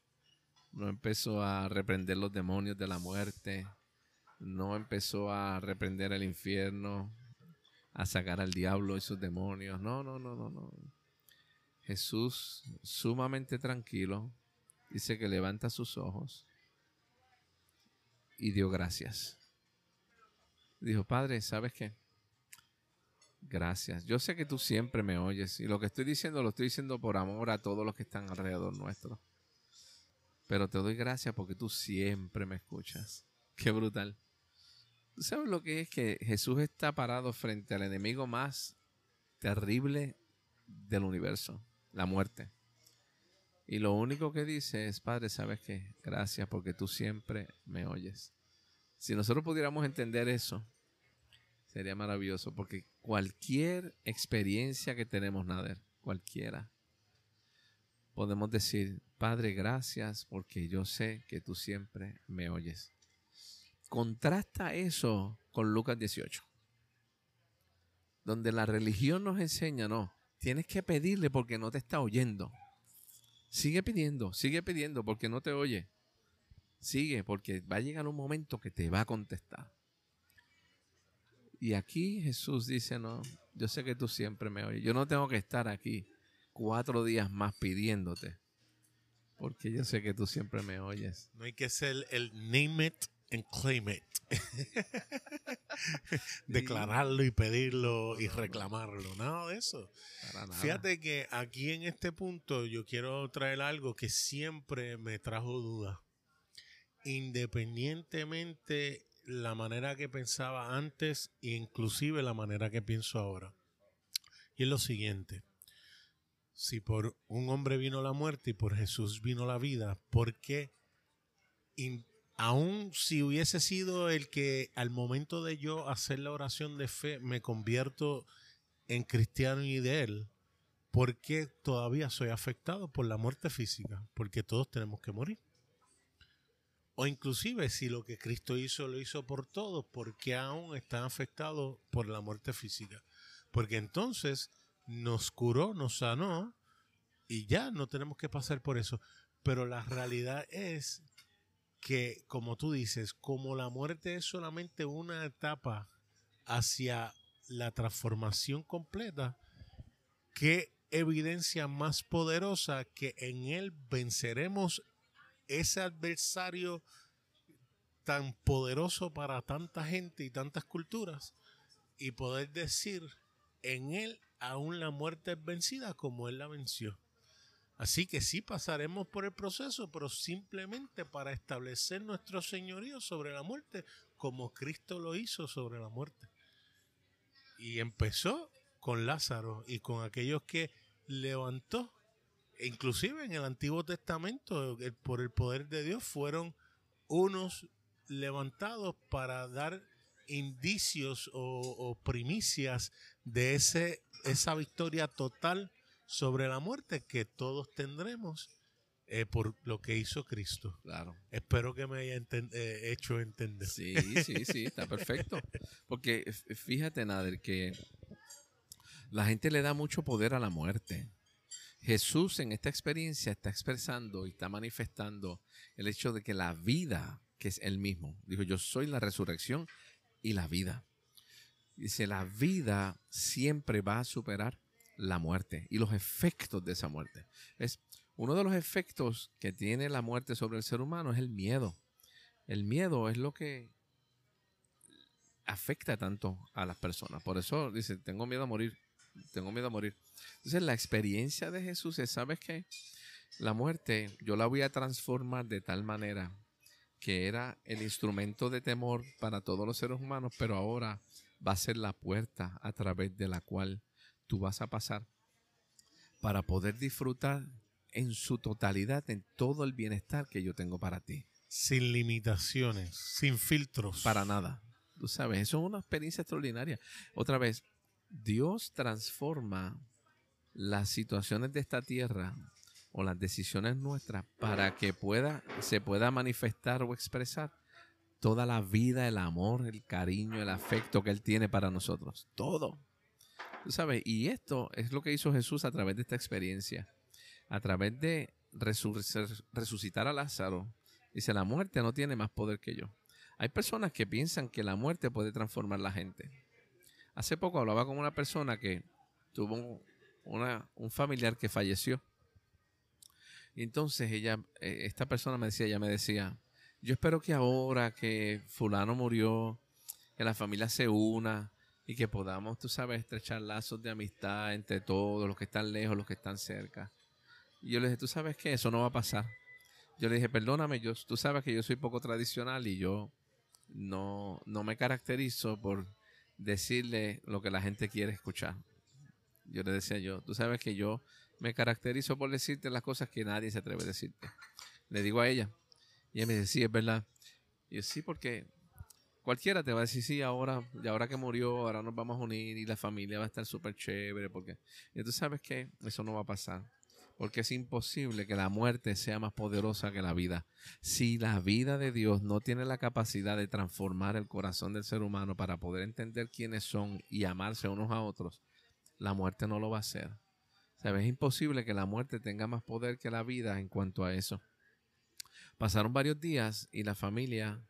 no empezó a reprender los demonios de la muerte, no empezó a reprender el infierno, a sacar al diablo y sus demonios. No, no, no, no, no. Jesús, sumamente tranquilo, dice que levanta sus ojos y dio gracias. Dijo, Padre, ¿sabes qué? Gracias. Yo sé que tú siempre me oyes y lo que estoy diciendo lo estoy diciendo por amor a todos los que están alrededor nuestro. Pero te doy gracias porque tú siempre me escuchas. Qué brutal. ¿Tú sabes lo que es que Jesús está parado frente al enemigo más terrible del universo, la muerte? Y lo único que dice es, Padre, ¿sabes qué? Gracias porque tú siempre me oyes. Si nosotros pudiéramos entender eso, sería maravilloso porque cualquier experiencia que tenemos, Nader, cualquiera, podemos decir, Padre, gracias porque yo sé que tú siempre me oyes. Contrasta eso con Lucas 18, donde la religión nos enseña, no, tienes que pedirle porque no te está oyendo. Sigue pidiendo, sigue pidiendo porque no te oye. Sigue porque va a llegar un momento que te va a contestar. Y aquí Jesús dice, no, yo sé que tú siempre me oyes. Yo no tengo que estar aquí cuatro días más pidiéndote. Porque yo sé que tú siempre me oyes. No hay que ser el name it and claim it. Declararlo y pedirlo y reclamarlo. Nada de eso. Fíjate que aquí en este punto yo quiero traer algo que siempre me trajo duda. Independientemente la manera que pensaba antes e inclusive la manera que pienso ahora. Y es lo siguiente. Si por un hombre vino la muerte y por Jesús vino la vida, ¿por qué aún si hubiese sido el que al momento de yo hacer la oración de fe me convierto en cristiano y de él, ¿por qué todavía soy afectado por la muerte física? Porque todos tenemos que morir. O inclusive si lo que Cristo hizo lo hizo por todos, ¿por qué aún están afectados por la muerte física? Porque entonces nos curó, nos sanó y ya no tenemos que pasar por eso. Pero la realidad es que, como tú dices, como la muerte es solamente una etapa hacia la transformación completa, qué evidencia más poderosa que en él venceremos ese adversario tan poderoso para tanta gente y tantas culturas y poder decir en él aún la muerte es vencida como él la venció. Así que sí pasaremos por el proceso, pero simplemente para establecer nuestro señorío sobre la muerte, como Cristo lo hizo sobre la muerte. Y empezó con Lázaro y con aquellos que levantó. Inclusive en el Antiguo Testamento, por el poder de Dios, fueron unos levantados para dar indicios o, primicias de ese, esa victoria total sobre la muerte que todos tendremos eh, por lo que hizo Cristo. Claro. Espero que me haya eh, hecho entender. Sí, sí, sí, está perfecto. Porque fíjate, Nader, que la gente le da mucho poder a la muerte. Jesús en esta experiencia está expresando y está manifestando el hecho de que la vida, que es Él mismo, dijo, yo soy la resurrección y la vida. Dice, la vida siempre va a superar la muerte y los efectos de esa muerte. Es uno de los efectos que tiene la muerte sobre el ser humano es el miedo. El miedo es lo que afecta tanto a las personas. Por eso dice, tengo miedo a morir, tengo miedo a morir. Entonces la experiencia de Jesús es, ¿sabes qué? La muerte yo la voy a transformar de tal manera que era el instrumento de temor para todos los seres humanos, pero ahora va a ser la puerta a través de la cual tú vas a pasar para poder disfrutar en su totalidad, en todo el bienestar que yo tengo para ti. Sin limitaciones, sin filtros. Para nada. Tú sabes, eso es una experiencia extraordinaria. Otra vez, Dios transforma las situaciones de esta tierra o las decisiones nuestras para que pueda, se pueda manifestar o expresar toda la vida, el amor, el cariño, el afecto que Él tiene para nosotros. Todo. ¿Sabes? Y esto es lo que hizo Jesús a través de esta experiencia. A través de resucitar a Lázaro. Dice, la muerte no tiene más poder que yo. Hay personas que piensan que la muerte puede transformar la gente. Hace poco hablaba con una persona que tuvo una, un familiar que falleció. Y entonces ella, eh, esta persona me decía, ella me decía, yo espero que ahora que fulano murió, que la familia se una y que podamos, tú sabes, estrechar lazos de amistad entre todos, los que están lejos, los que están cerca. Y yo le dije, tú sabes que eso no va a pasar. Yo le dije, perdóname, yo, tú sabes que yo soy poco tradicional y yo no, no me caracterizo por decirle lo que la gente quiere escuchar. Yo le decía yo, tú sabes que yo me caracterizo por decirte las cosas que nadie se atreve a decirte. Le digo a ella. Y ella me dice, sí, es verdad. Y yo, sí, porque cualquiera te va a decir, sí, ahora, y ahora que murió, ahora nos vamos a unir y la familia va a estar súper chévere. Porque... Y tú sabes que eso no va a pasar. Porque es imposible que la muerte sea más poderosa que la vida. Si la vida de Dios no tiene la capacidad de transformar el corazón del ser humano para poder entender quiénes son y amarse unos a otros, la muerte no lo va a hacer. ¿Sabes? Es imposible que la muerte tenga más poder que la vida en cuanto a eso. Pasaron varios días y la familia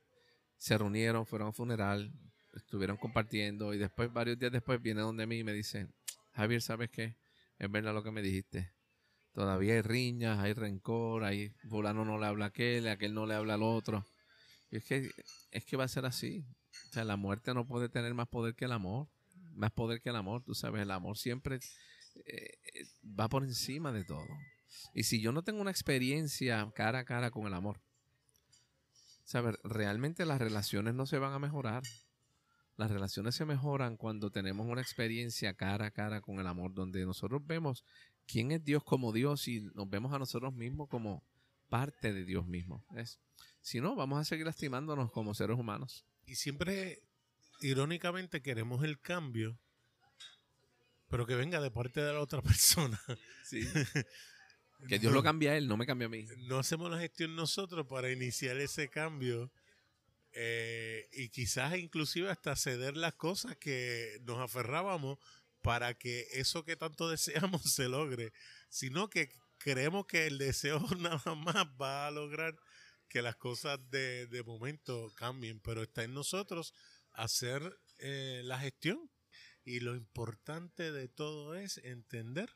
se reunieron, fueron a un funeral, estuvieron compartiendo y después, varios días después, viene donde mí y me dice, Javier, ¿sabes qué? Es verdad lo que me dijiste Todavía hay riñas, hay rencor, hay fulano no le habla a aquel, aquel no le habla al otro. Y es que, es que va a ser así. O sea, la muerte no puede tener más poder que el amor. Más poder que el amor, tú sabes, el amor siempre eh, va por encima de todo. Y si yo no tengo una experiencia cara a cara con el amor, ¿sabes? Realmente las relaciones no se van a mejorar. Las relaciones se mejoran cuando tenemos una experiencia cara a cara con el amor, donde nosotros vemos quién es Dios como Dios y nos vemos a nosotros mismos como parte de Dios mismo. Si no, vamos a seguir lastimándonos como seres humanos. Y siempre, irónicamente, queremos el cambio, pero que venga de parte de la otra persona. Sí. que Dios lo cambie a él, no me cambie a mí. No hacemos la gestión nosotros para iniciar ese cambio. Eh, y quizás inclusive hasta ceder las cosas que nos aferrábamos para que eso que tanto deseamos se logre, sino que creemos que el deseo nada más va a lograr que las cosas de, momento cambien, pero está en nosotros hacer eh, la gestión. Y lo importante de todo es entender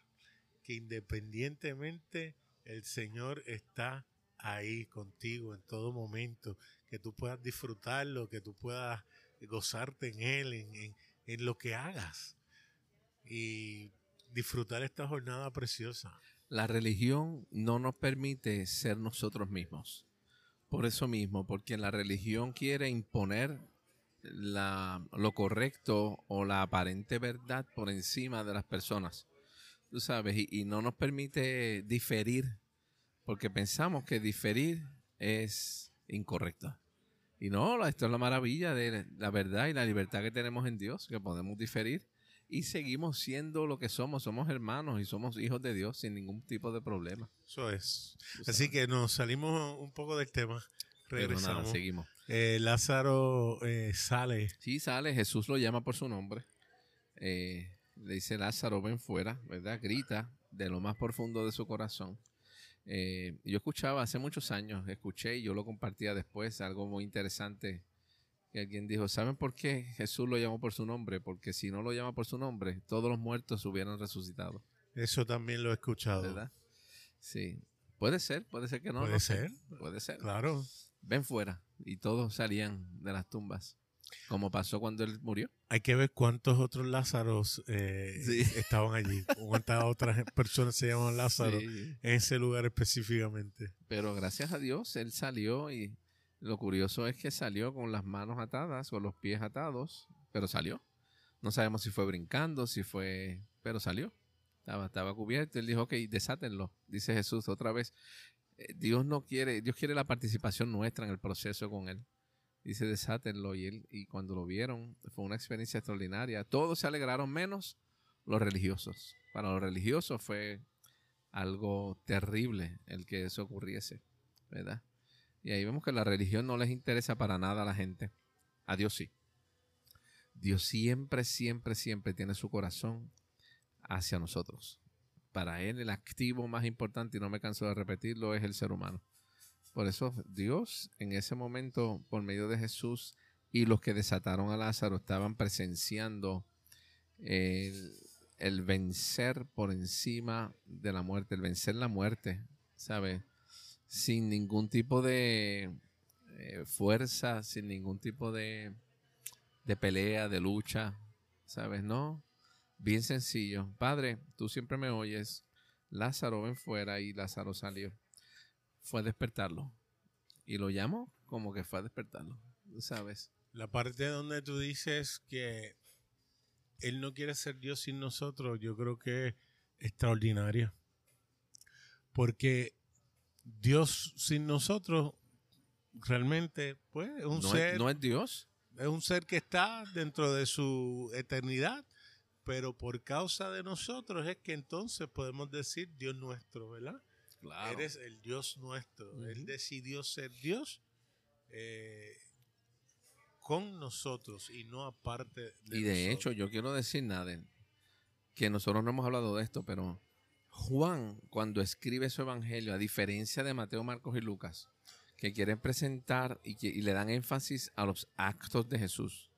que independientemente el Señor está ahí contigo en todo momento, que tú puedas disfrutarlo, que tú puedas gozarte en Él, en, en lo que hagas y disfrutar esta jornada preciosa. La religión no nos permite ser nosotros mismos. Por eso mismo, porque la religión quiere imponer la, lo correcto o la aparente verdad por encima de las personas. Tú sabes, y, y no nos permite diferir, porque pensamos que diferir es incorrecto. Y no, esto es la maravilla de la verdad y la libertad que tenemos en Dios, que podemos diferir y seguimos siendo lo que somos, somos hermanos y somos hijos de Dios sin ningún tipo de problema. Eso es. Así que nos salimos un poco del tema. Regresamos. seguimos. Eh, Lázaro eh, sale. Sí, sale. Jesús lo llama por su nombre. Eh, le dice Lázaro, ven fuera, ¿verdad? Grita de lo más profundo de su corazón. yo escuchaba hace muchos años, escuché y yo lo compartía después, algo muy interesante que alguien dijo, ¿saben por qué Jesús lo llamó por su nombre? Porque si no lo llama por su nombre, todos los muertos hubieran resucitado. Eso también lo he escuchado. ¿Verdad? Sí. Puede ser, puede ser que no. Puede ser. Puede ser. Claro. Ven fuera. Y todos salían de las tumbas. Como pasó cuando él murió. Hay que ver cuántos otros Lázaros eh, estaban allí. Cuántas otras personas se llaman Lázaro en ese lugar específicamente. Pero gracias a Dios, él salió y lo curioso es que salió con las manos atadas o los pies atados, pero salió. No sabemos si fue brincando, si fue, pero salió. Estaba, estaba cubierto. Él dijo, ok, desátenlo. Dice Jesús otra vez. Eh, Dios no quiere, Dios quiere la participación nuestra en el proceso con Él. Dice, desátenlo. Y, él, y cuando lo vieron, fue una experiencia extraordinaria. Todos se alegraron menos los religiosos. Para los religiosos fue algo terrible el que eso ocurriese, ¿verdad? Y ahí vemos que la religión no les interesa para nada a la gente. A Dios sí. Dios siempre, siempre, siempre tiene su corazón hacia nosotros. Para Él el activo más importante, y no me canso de repetirlo, es el ser humano. Por eso Dios en ese momento, por medio de Jesús y los que desataron a Lázaro, estaban presenciando el, vencer por encima de la muerte, el vencer la muerte, ¿sabes? sin ningún tipo de eh, fuerza, sin ningún tipo de de pelea, de lucha, ¿sabes? No, bien sencillo. Padre, tú siempre me oyes. Lázaro ven fuera y Lázaro salió. Fue a despertarlo. Y lo llamo como que fue a despertarlo, ¿sabes? La parte donde tú dices que Él no quiere ser Dios sin nosotros, yo creo que es extraordinaria. Porque Dios sin nosotros realmente, pues, es un no, ser. es, no es Dios. es un ser que está dentro de su eternidad, pero por causa de nosotros es que entonces podemos decir Dios nuestro, ¿verdad? Claro. Eres el Dios nuestro. Él decidió ser Dios eh, con nosotros y no aparte de Y de nosotros. hecho, yo quiero decir, Naden, que nosotros no hemos hablado de esto, pero Juan, cuando escribe su evangelio, a diferencia de Mateo, Marcos y Lucas, que quieren presentar y, que- y le dan énfasis a los actos de Jesús,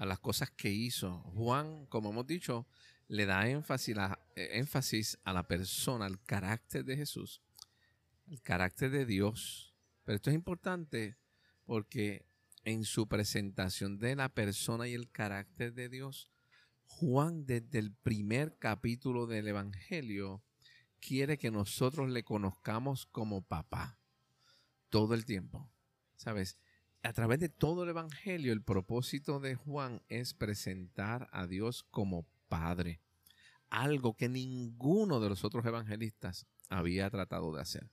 a las cosas que hizo, Juan, como hemos dicho, le da énfasis, la- énfasis a la persona, al carácter de Jesús, al carácter de Dios. Pero esto es importante porque en su presentación de la persona y el carácter de Dios, Juan desde el primer capítulo del Evangelio quiere que nosotros le conozcamos como papá todo el tiempo. ¿Sabes? A través de todo el Evangelio, el propósito de Juan es presentar a Dios como Padre. Algo que ninguno de los otros evangelistas había tratado de hacer.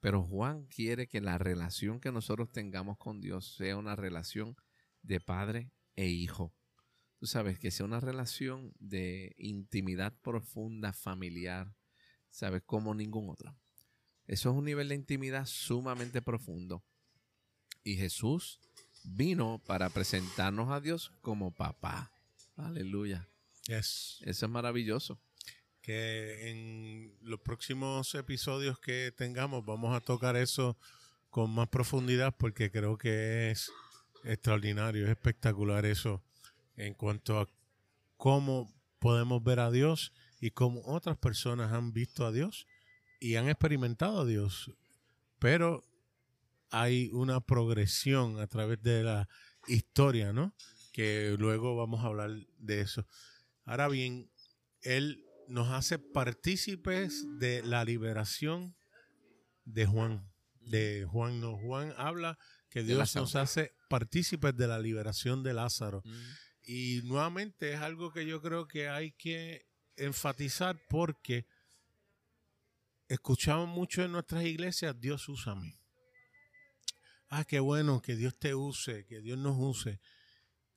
Pero Juan quiere que la relación que nosotros tengamos con Dios sea una relación de padre e hijo. Tú sabes, que sea una relación de intimidad profunda, familiar, sabes, como ningún otro. Eso es un nivel de intimidad sumamente profundo. Y Jesús vino para presentarnos a Dios como papá. Aleluya. Yes. Eso es maravilloso. Que en los próximos episodios que tengamos vamos a tocar eso con más profundidad porque creo que es extraordinario, es espectacular eso en cuanto a cómo podemos ver a Dios y cómo otras personas han visto a Dios y han experimentado a Dios. Pero hay una progresión a través de la historia, ¿no? Que luego vamos a hablar de eso. Ahora bien, Él nos hace partícipes de la liberación de Juan. De Juan, no. Juan habla que Dios nos hace partícipes de la liberación de Lázaro. Mm. Y nuevamente es algo que yo creo que hay que enfatizar porque escuchamos mucho en nuestras iglesias, Dios usa a mí. Ah, qué bueno que Dios te use, que Dios nos use.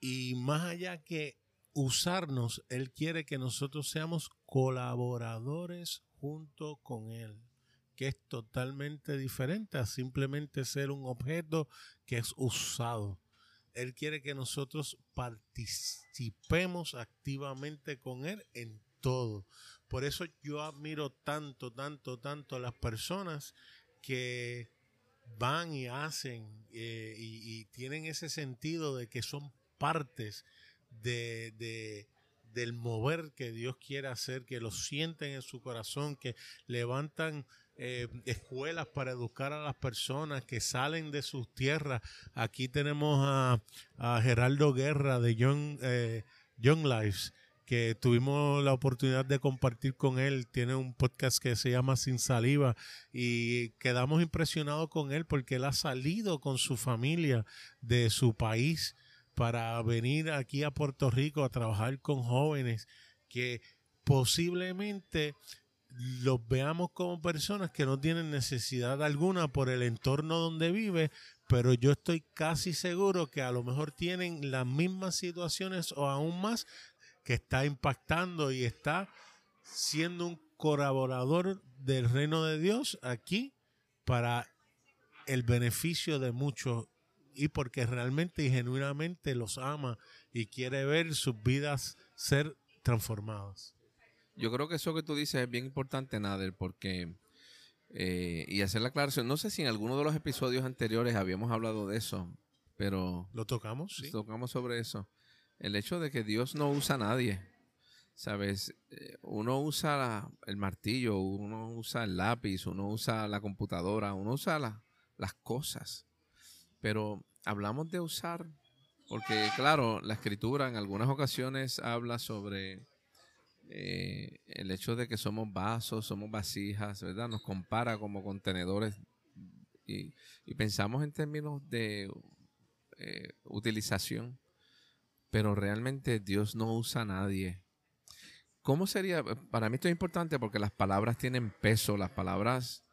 Y más allá que usarnos, Él quiere que nosotros seamos colaboradores junto con Él, que es totalmente diferente a simplemente ser un objeto que es usado. Él quiere que nosotros participemos activamente con Él en todo. Por eso yo admiro tanto, tanto, tanto a las personas que van y hacen eh, y, tienen ese sentido de que son partes de, de- del mover que Dios quiere hacer, que lo sienten en su corazón, que levantan eh, escuelas para educar a las personas, que salen de sus tierras. Aquí tenemos a, a Geraldo Guerra de Young, eh, Young Lives, que tuvimos la oportunidad de compartir con él. Tiene un podcast que se llama Sin Saliva y quedamos impresionados con él porque él ha salido con su familia de su país para venir aquí a Puerto Rico a trabajar con jóvenes que posiblemente los veamos como personas que no tienen necesidad alguna por el entorno donde vive, pero yo estoy casi seguro que a lo mejor tienen las mismas situaciones o aún más que está impactando y está siendo un colaborador del reino de Dios aquí para el beneficio de muchos y porque realmente y genuinamente los ama y quiere ver sus vidas ser transformadas. Yo creo que eso que tú dices es bien importante, Nader, porque. eh, y hacer la aclaración. No sé si en alguno de los episodios anteriores habíamos hablado de eso, pero ¿Lo tocamos? Sí. tocamos sobre eso. El hecho de que Dios no usa a nadie. ¿Sabes? Eh, Uno usa el martillo, uno usa el lápiz, uno usa la computadora, uno usa la- las cosas. Pero hablamos de usar Porque, claro, la escritura en algunas ocasiones habla sobre eh, el hecho de que somos vasos, somos vasijas, ¿verdad? Nos compara como contenedores y, pensamos en términos de eh, utilización, pero realmente Dios no usa a nadie. ¿Cómo sería? Para mí esto es importante porque las palabras tienen peso, las palabras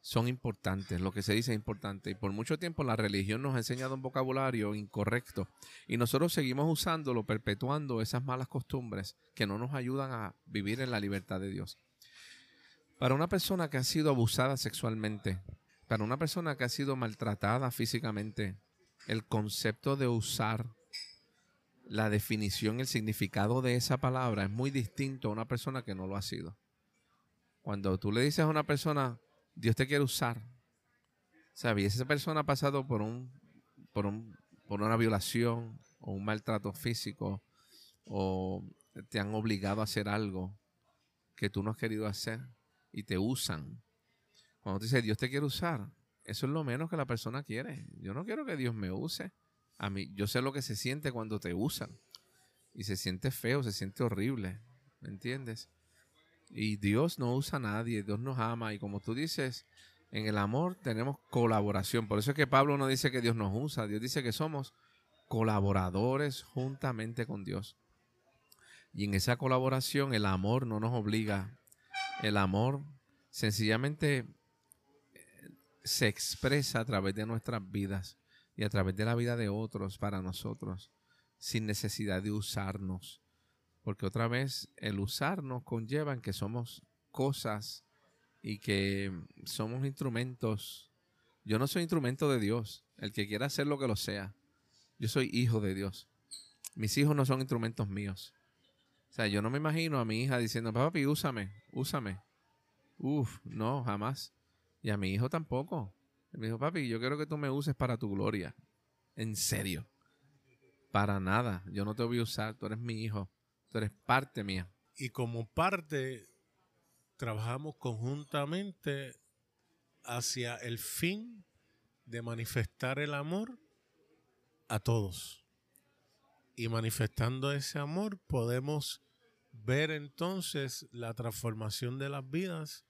son importantes, lo que se dice es importante. Y por mucho tiempo la religión nos ha enseñado un vocabulario incorrecto y nosotros seguimos usándolo, perpetuando esas malas costumbres que no nos ayudan a vivir en la libertad de Dios. Para una persona que ha sido abusada sexualmente, para una persona que ha sido maltratada físicamente, el concepto de usar la definición, el significado de esa palabra es muy distinto a una persona que no lo ha sido. Cuando tú le dices a una persona, Dios te quiere usar. ¿Sabes? esa persona ha pasado por un, por un, por una violación o un maltrato físico o te han obligado a hacer algo que tú no has querido hacer y te usan. Cuando te dice Dios te quiere usar, eso es lo menos que la persona quiere. Yo no quiero que Dios me use. A mí, yo sé lo que se siente cuando te usan. Y se siente feo, se siente horrible. ¿Me entiendes? Y Dios no usa a nadie, Dios nos ama. Y como tú dices, en el amor tenemos colaboración. Por eso es que Pablo no dice que Dios nos usa, Dios dice que somos colaboradores juntamente con Dios. Y en esa colaboración el amor no nos obliga. El amor sencillamente se expresa a través de nuestras vidas y a través de la vida de otros para nosotros, sin necesidad de usarnos. Porque otra vez el usarnos conlleva en que somos cosas y que somos instrumentos. Yo no soy instrumento de Dios. El que quiera hacer lo que lo sea. Yo soy hijo de Dios. Mis hijos no son instrumentos míos. O sea, yo no me imagino a mi hija diciendo, papi, úsame, úsame. Uf, no, jamás. Y a mi hijo tampoco. Me dijo, papi, yo quiero que tú me uses para tu gloria. En serio. Para nada. Yo no te voy a usar. Tú eres mi hijo. Tú eres parte mía. Y como parte, trabajamos conjuntamente hacia el fin de manifestar el amor a todos. Y manifestando ese amor podemos ver entonces la transformación de las vidas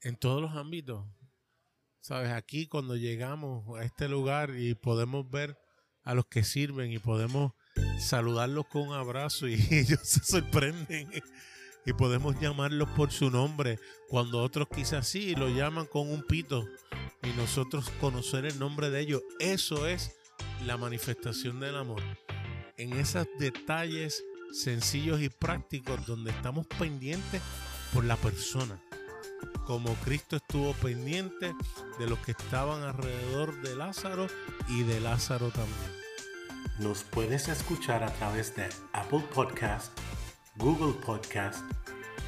en todos los ámbitos. Sabes, aquí cuando llegamos a este lugar y podemos ver a los que sirven y podemos saludarlos con un abrazo y ellos se sorprenden y podemos llamarlos por su nombre cuando otros quizás sí lo llaman con un pito y nosotros conocer el nombre de ellos. Eso es la manifestación del amor. En esos detalles sencillos y prácticos donde estamos pendientes por la persona. Como Cristo estuvo pendiente de los que estaban alrededor de Lázaro y de Lázaro también. Nos puedes escuchar a través de Apple Podcast, Google Podcast,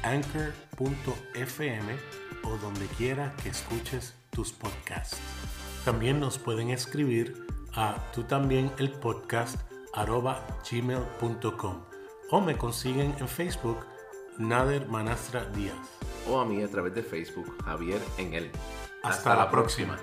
Anchor.fm o donde quiera que escuches tus podcasts. También nos pueden escribir a tú también el podcast gmail.com o me consiguen en Facebook Nader Manastra Díaz o a mí a través de Facebook Javier en él. Hasta, la próxima.